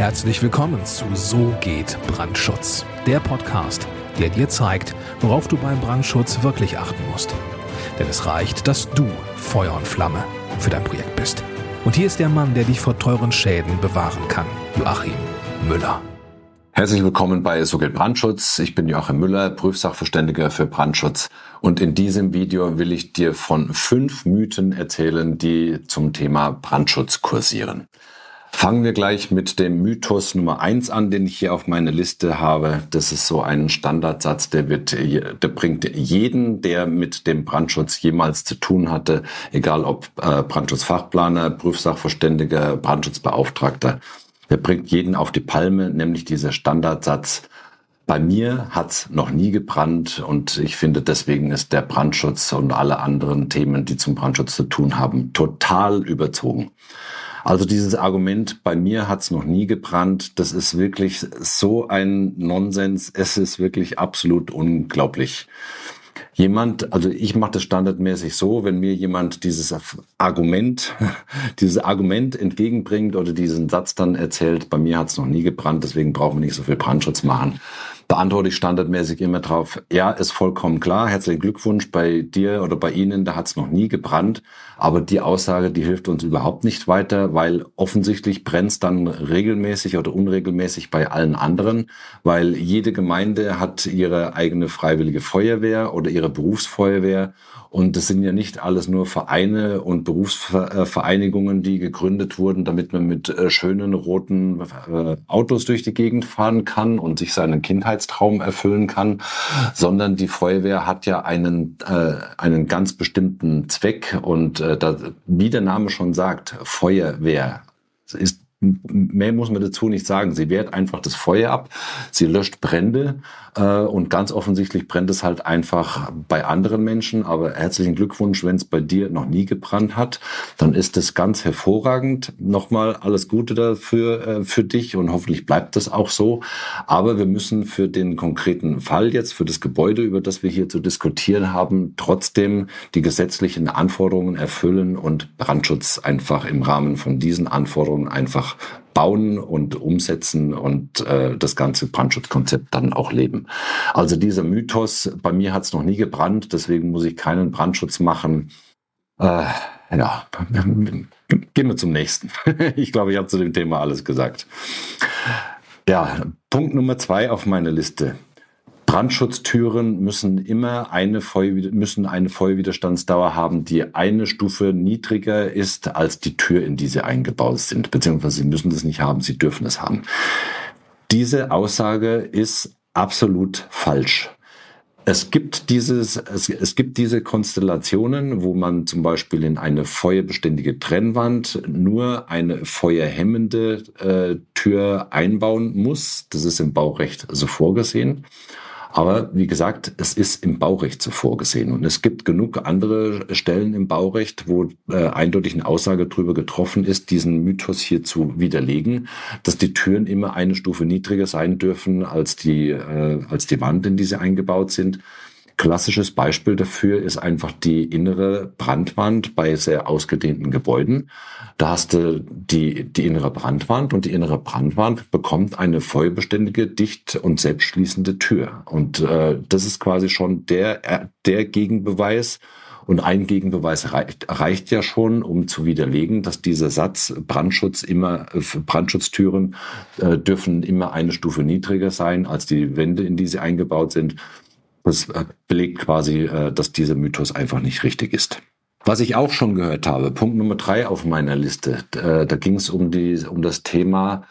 Herzlich willkommen zu So geht Brandschutz, der Podcast, der dir zeigt, worauf du beim Brandschutz wirklich achten musst. Denn es reicht, dass du Feuer und Flamme für dein Projekt bist. Und hier ist der Mann, der dich vor teuren Schäden bewahren kann, Joachim Müller. Herzlich willkommen bei So geht Brandschutz. Ich bin Joachim Müller, Prüfsachverständiger für Brandschutz. Und in diesem Video will ich dir von fünf Mythen erzählen, die zum Thema Brandschutz kursieren. Fangen wir gleich mit dem Mythos Nummer eins an, den ich hier auf meiner Liste habe. Das ist so ein Standardsatz, der wird, der bringt jeden, der mit dem Brandschutz jemals zu tun hatte, egal ob äh, Brandschutzfachplaner, Prüfsachverständiger, Brandschutzbeauftragter, der bringt jeden auf die Palme, nämlich dieser Standardsatz. Bei mir hat's noch nie gebrannt und ich finde deswegen ist der Brandschutz und alle anderen Themen, die zum Brandschutz zu tun haben, total überzogen. Also dieses Argument, bei mir hat's noch nie gebrannt, das ist wirklich so ein Nonsens. Es ist wirklich absolut unglaublich. Jemand, also ich mache das standardmäßig so, wenn mir jemand dieses Argument, dieses Argument entgegenbringt oder diesen Satz dann erzählt, bei mir hat's noch nie gebrannt, deswegen brauchen wir nicht so viel Brandschutz machen beantworte ich standardmäßig immer drauf, ja, ist vollkommen klar, herzlichen Glückwunsch bei dir oder bei Ihnen, da hat es noch nie gebrannt, aber die Aussage, die hilft uns überhaupt nicht weiter, weil offensichtlich brennt es dann regelmäßig oder unregelmäßig bei allen anderen, weil jede Gemeinde hat ihre eigene freiwillige Feuerwehr oder ihre Berufsfeuerwehr und das sind ja nicht alles nur Vereine und Berufsvereinigungen, die gegründet wurden, damit man mit äh, schönen roten äh, Autos durch die Gegend fahren kann und sich seinen Kindheitstraum erfüllen kann, sondern die Feuerwehr hat ja einen, äh, einen ganz bestimmten Zweck. Und da, wie der Name schon sagt, Feuerwehr ist mehr muss man dazu nicht sagen. Sie wehrt einfach das Feuer ab, sie löscht Brände äh, und ganz offensichtlich brennt es halt einfach bei anderen Menschen. Aber herzlichen Glückwunsch, wenn es bei dir noch nie gebrannt hat, dann ist es ganz hervorragend. Nochmal alles Gute dafür äh, für dich und hoffentlich bleibt das auch so. Aber wir müssen für den konkreten Fall jetzt, für das Gebäude, über das wir hier zu diskutieren haben, trotzdem die gesetzlichen Anforderungen erfüllen und Brandschutz einfach im Rahmen von diesen Anforderungen einfach bauen und umsetzen und äh, das ganze Brandschutzkonzept dann auch leben. Also dieser Mythos, bei mir hat es noch nie gebrannt, deswegen muss ich keinen Brandschutz machen. Äh, ja, gehen wir zum nächsten. ich glaube, ich habe zu dem Thema alles gesagt. Ja, Punkt Nummer zwei auf meiner Liste. Brandschutztüren müssen immer eine, Feuer, müssen eine Feuerwiderstandsdauer haben, die eine Stufe niedriger ist als die Tür, in die sie eingebaut sind. Beziehungsweise sie müssen das nicht haben, sie dürfen es haben. Diese Aussage ist absolut falsch. Es gibt dieses, es, es gibt diese Konstellationen, wo man zum Beispiel in eine feuerbeständige Trennwand nur eine feuerhemmende äh, Tür einbauen muss. Das ist im Baurecht so vorgesehen. Aber wie gesagt, es ist im Baurecht so vorgesehen. Und es gibt genug andere Stellen im Baurecht, wo äh, eindeutig eine Aussage darüber getroffen ist, diesen Mythos hier zu widerlegen, dass die Türen immer eine Stufe niedriger sein dürfen als die, äh, als die Wand, in die sie eingebaut sind. Klassisches Beispiel dafür ist einfach die innere Brandwand bei sehr ausgedehnten Gebäuden. Da hast du die, die innere Brandwand und die innere Brandwand bekommt eine vollbeständige, dicht und selbstschließende Tür. Und äh, das ist quasi schon der, der Gegenbeweis, und ein Gegenbeweis reicht, reicht ja schon, um zu widerlegen, dass dieser Satz Brandschutz immer, Brandschutztüren äh, dürfen immer eine Stufe niedriger sein als die Wände, in die sie eingebaut sind. Das äh, belegt quasi, äh, dass dieser Mythos einfach nicht richtig ist. Was ich auch schon gehört habe, Punkt Nummer drei auf meiner Liste, äh, da ging es um, um das Thema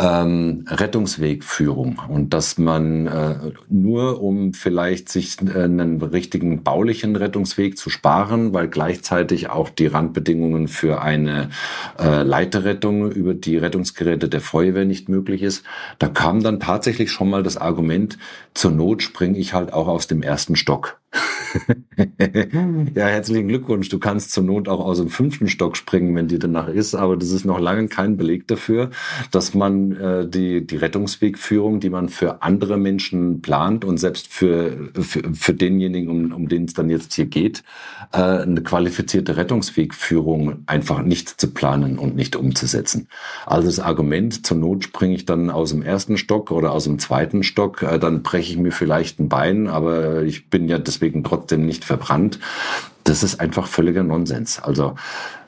ähm, Rettungswegführung und dass man äh, nur um vielleicht sich äh, einen richtigen baulichen Rettungsweg zu sparen, weil gleichzeitig auch die Randbedingungen für eine äh, Leiterrettung über die Rettungsgeräte der Feuerwehr nicht möglich ist, da kam dann tatsächlich schon mal das Argument, zur Not springe ich halt auch aus dem ersten Stock. ja, herzlichen Glückwunsch. Du kannst zur Not auch aus dem fünften Stock springen, wenn dir danach ist, aber das ist noch lange kein Beleg dafür, dass man äh, die, die Rettungswegführung, die man für andere Menschen plant und selbst für, für, für denjenigen, um, um den es dann jetzt hier geht, äh, eine qualifizierte Rettungswegführung einfach nicht zu planen und nicht umzusetzen. Also das Argument, zur Not springe ich dann aus dem ersten Stock oder aus dem zweiten Stock, äh, dann breche ich mir vielleicht ein Bein, aber ich bin ja deswegen trotzdem nicht verbrannt. Das ist einfach völliger Nonsens. Also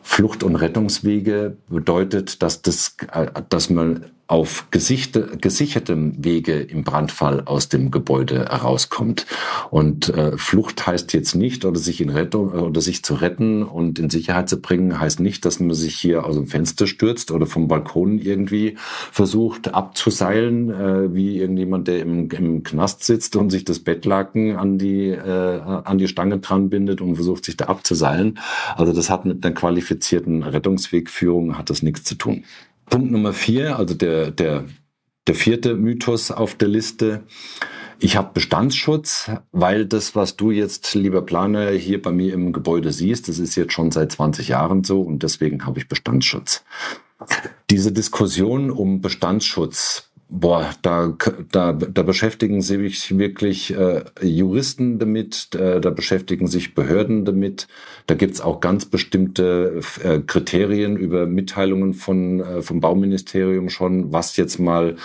Flucht- und Rettungswege bedeutet, dass das, dass man auf gesichte, gesichertem Wege im Brandfall aus dem Gebäude herauskommt. Und äh, Flucht heißt jetzt nicht, oder sich in Rettung oder sich zu retten und in Sicherheit zu bringen, heißt nicht, dass man sich hier aus dem Fenster stürzt oder vom Balkon irgendwie versucht abzuseilen, äh, wie irgendjemand, der im, im Knast sitzt und sich das Bettlaken an die äh, an die Stange dran bindet und versucht sich da abzuseilen. Also das hat mit einer qualifizierten Rettungswegführung hat das nichts zu tun. Punkt Nummer vier, also der, der, der vierte Mythos auf der Liste. Ich habe Bestandsschutz, weil das, was du jetzt, lieber Planer, hier bei mir im Gebäude siehst, das ist jetzt schon seit 20 Jahren so und deswegen habe ich Bestandsschutz. Diese Diskussion um Bestandsschutz Boah, da, da, da beschäftigen sich wirklich äh, Juristen damit, äh, da beschäftigen sich Behörden damit. Da gibt's auch ganz bestimmte äh, Kriterien über Mitteilungen von, äh, vom Bauministerium schon, was jetzt mal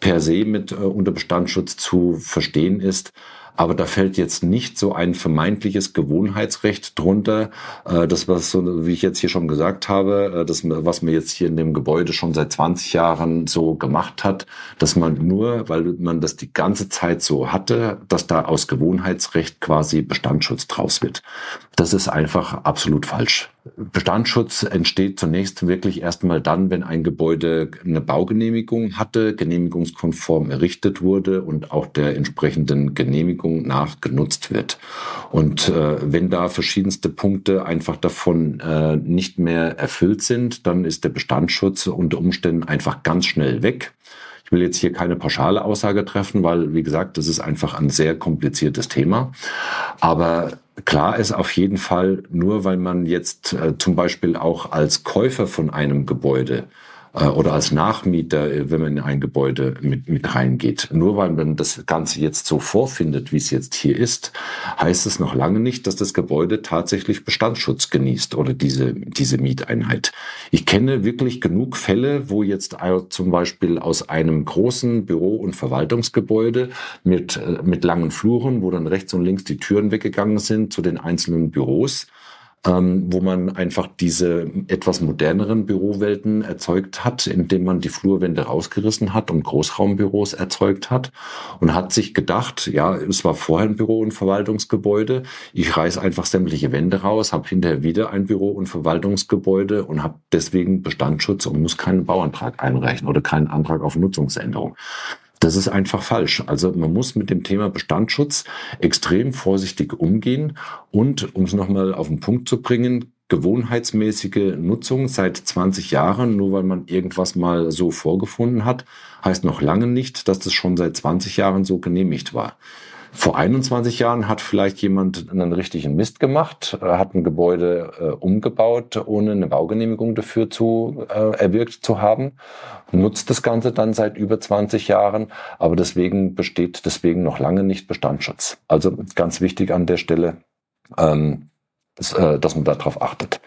per se mit äh, unter Bestandsschutz zu verstehen ist. Aber da fällt jetzt nicht so ein vermeintliches Gewohnheitsrecht drunter. Äh, das, was so, wie ich jetzt hier schon gesagt habe, äh, das, was man jetzt hier in dem Gebäude schon seit 20 Jahren so gemacht hat, dass man nur, weil man das die ganze Zeit so hatte, dass da aus Gewohnheitsrecht quasi Bestandsschutz draus wird. Das ist einfach absolut falsch. Bestandsschutz entsteht zunächst wirklich erstmal dann, wenn ein Gebäude eine Baugenehmigung hatte, genehmigungskonform errichtet wurde und auch der entsprechenden Genehmigung nach genutzt wird. Und äh, wenn da verschiedenste Punkte einfach davon äh, nicht mehr erfüllt sind, dann ist der Bestandsschutz unter Umständen einfach ganz schnell weg. Ich will jetzt hier keine pauschale Aussage treffen, weil, wie gesagt, das ist einfach ein sehr kompliziertes Thema. Aber klar ist auf jeden Fall, nur weil man jetzt äh, zum Beispiel auch als Käufer von einem Gebäude oder als Nachmieter, äh, wenn man in ein Gebäude mit, mit reingeht. Nur weil man das Ganze jetzt so vorfindet, wie es jetzt hier ist, heißt es noch lange nicht, dass das Gebäude tatsächlich Bestandsschutz genießt oder diese, diese Mieteinheit. Ich kenne wirklich genug Fälle, wo jetzt zum Beispiel aus einem großen Büro- und Verwaltungsgebäude mit, äh, mit langen Fluren, wo dann rechts und links die Türen weggegangen sind zu den einzelnen Büros, ähm, wo man einfach diese etwas moderneren Bürowelten erzeugt hat, indem man die Flurwände rausgerissen hat und Großraumbüros erzeugt hat und hat sich gedacht, ja, es war vorher ein Büro- und Verwaltungsgebäude, ich reiß einfach sämtliche Wände raus, habe hinterher wieder ein Büro- und Verwaltungsgebäude und habe deswegen Bestandsschutz und muss keinen Bauantrag einreichen oder keinen Antrag auf Nutzungsänderung. Das ist einfach falsch. Also man muss mit dem Thema Bestandsschutz extrem vorsichtig umgehen und, um es nochmal auf den Punkt zu bringen, gewohnheitsmäßige Nutzung seit 20 Jahren, nur weil man irgendwas mal so vorgefunden hat, heißt noch lange nicht, dass das schon seit 20 Jahren so genehmigt war. Vor 21 Jahren hat vielleicht jemand einen richtigen Mist gemacht, äh, hat ein Gebäude äh, umgebaut, ohne eine Baugenehmigung dafür zu äh, erwirkt zu haben, nutzt das Ganze dann seit über 20 Jahren, aber deswegen besteht deswegen noch lange nicht Bestandsschutz. Also ganz wichtig an der Stelle, ähm, ist, äh, dass man darauf achtet.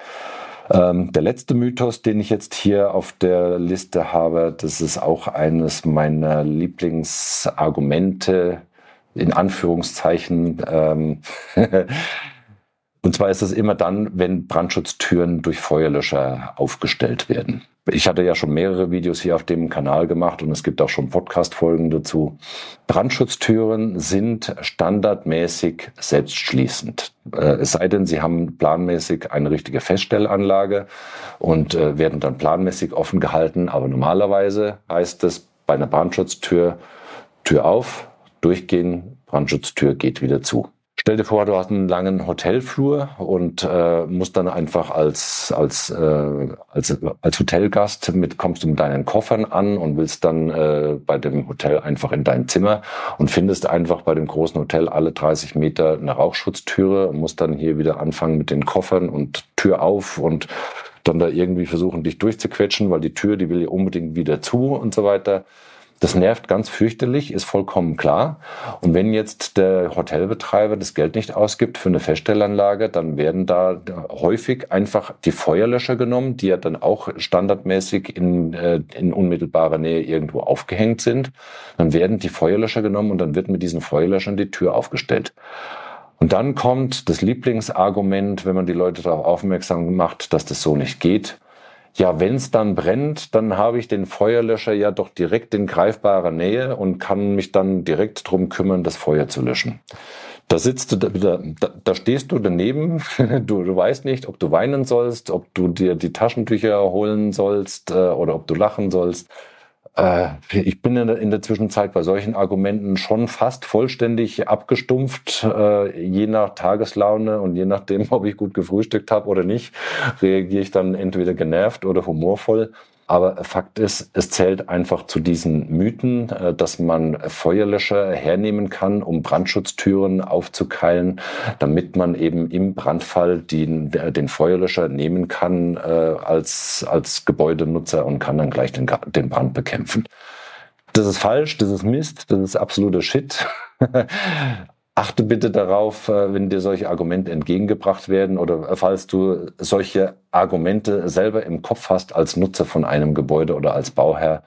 Ähm, der letzte Mythos, den ich jetzt hier auf der Liste habe, das ist auch eines meiner Lieblingsargumente in Anführungszeichen. Ähm, und zwar ist es immer dann, wenn Brandschutztüren durch Feuerlöscher aufgestellt werden. Ich hatte ja schon mehrere Videos hier auf dem Kanal gemacht und es gibt auch schon Podcast-Folgen dazu. Brandschutztüren sind standardmäßig selbstschließend. Äh, es sei denn, sie haben planmäßig eine richtige Feststellanlage und äh, werden dann planmäßig offen gehalten. Aber normalerweise heißt es bei einer Brandschutztür Tür auf, durchgehen, Brandschutztür geht wieder zu. Stell dir vor, du hast einen langen Hotelflur und äh, musst dann einfach als als äh, als als Hotelgast mit kommst du mit deinen Koffern an und willst dann äh, bei dem Hotel einfach in dein Zimmer und findest einfach bei dem großen Hotel alle 30 Meter eine Rauchschutztüre und musst dann hier wieder anfangen mit den Koffern und Tür auf und dann da irgendwie versuchen, dich durchzuquetschen, weil die Tür, die will ja unbedingt wieder zu und so weiter. Das nervt ganz fürchterlich, ist vollkommen klar. Und wenn jetzt der Hotelbetreiber das Geld nicht ausgibt für eine Feststellanlage, dann werden da häufig einfach die Feuerlöscher genommen, die ja dann auch standardmäßig in, äh, in unmittelbarer Nähe irgendwo aufgehängt sind. Dann werden die Feuerlöscher genommen und dann wird mit diesen Feuerlöschern die Tür aufgestellt. Und dann kommt das Lieblingsargument, wenn man die Leute darauf aufmerksam macht, dass das so nicht geht ja, wenn es dann brennt, dann habe ich den Feuerlöscher ja doch direkt in greifbarer Nähe und kann mich dann direkt drum kümmern, das Feuer zu löschen. Da sitzt du, da, da, da stehst du daneben, du, du weißt nicht, ob du weinen sollst, ob du dir die Taschentücher holen sollst äh, oder ob du lachen sollst. Äh, ich bin in der, Zwischenzeit bei solchen Argumenten schon fast vollständig abgestumpft, äh, je nach Tageslaune und je nachdem, ob ich gut gefrühstückt habe oder nicht, reagiere ich dann entweder genervt oder humorvoll. Aber Fakt ist, es zählt einfach zu diesen Mythen, äh, dass man Feuerlöscher hernehmen kann, um Brandschutztüren aufzukeilen, damit man eben im Brandfall den, den Feuerlöscher nehmen kann äh, als, als Gebäudenutzer und kann dann gleich den, den Brand bekämpfen. Das ist falsch, das ist Mist, das ist absoluter Shit. Achte bitte darauf, äh, wenn dir solche Argumente entgegengebracht werden oder falls du solche Argumente selber im Kopf hast als Nutzer von einem Gebäude oder als Bauherr,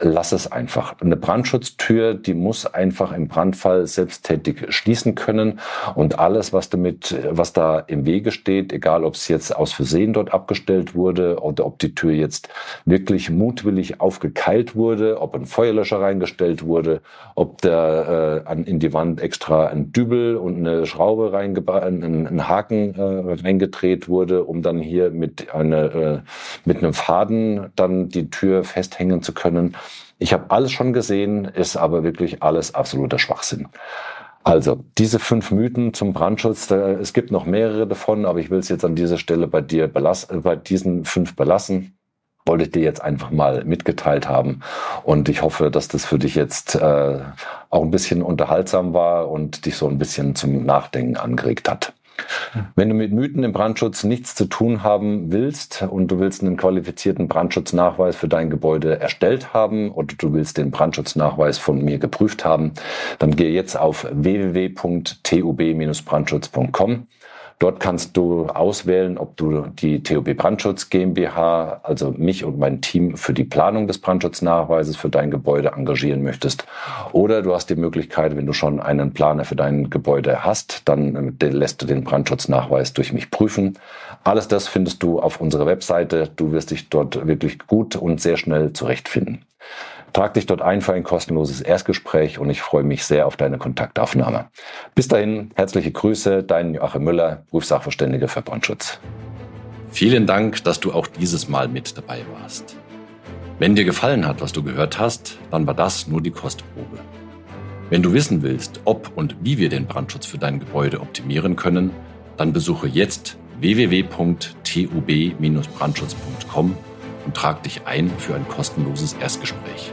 lass es einfach. Eine Brandschutztür, die muss einfach im Brandfall selbsttätig schließen können und alles, was damit, was da im Wege steht, egal ob es jetzt aus Versehen dort abgestellt wurde oder ob die Tür jetzt wirklich mutwillig aufgekeilt wurde, ob ein Feuerlöscher reingestellt wurde, ob da äh, in die Wand extra ein Dübel und eine Schraube reingebaut, ein, ein Haken äh, reingedreht wurde, um dann hier mit einer äh, mit einem Faden dann die Tür festhängen zu können. Ich habe alles schon gesehen, ist aber wirklich alles absoluter Schwachsinn. Also, diese fünf Mythen zum Brandschutz, es gibt noch mehrere davon, aber ich will es jetzt an dieser Stelle bei dir belassen, bei diesen fünf belassen. Wollte ich dir jetzt einfach mal mitgeteilt haben. Und ich hoffe, dass das für dich jetzt äh, auch ein bisschen unterhaltsam war und dich so ein bisschen zum Nachdenken angeregt hat. Wenn du mit Mythen im Brandschutz nichts zu tun haben willst und du willst einen qualifizierten Brandschutznachweis für dein Gebäude erstellt haben oder du willst den Brandschutznachweis von mir geprüft haben, dann geh jetzt auf www.tub-brandschutz.com Dort kannst du auswählen, ob du die TOB Brandschutz GmbH, also mich und mein Team für die Planung des Brandschutznachweises für dein Gebäude engagieren möchtest. Oder du hast die Möglichkeit, wenn du schon einen Planer für dein Gebäude hast, dann äh, lässt du den Brandschutznachweis durch mich prüfen. Alles das findest du auf unserer Webseite. Du wirst dich dort wirklich gut und sehr schnell zurechtfinden. Trag dich dort ein für ein kostenloses Erstgespräch und ich freue mich sehr auf deine Kontaktaufnahme. Bis dahin, herzliche Grüße, dein Joachim Müller, Berufssachverständiger für Brandschutz. Vielen Dank, dass du auch dieses Mal mit dabei warst. Wenn dir gefallen hat, was du gehört hast, dann war das nur die Kostprobe. Wenn du wissen willst, ob und wie wir den Brandschutz für dein Gebäude optimieren können, dann besuche jetzt www.tub-brandschutz.com und trag dich ein für ein kostenloses Erstgespräch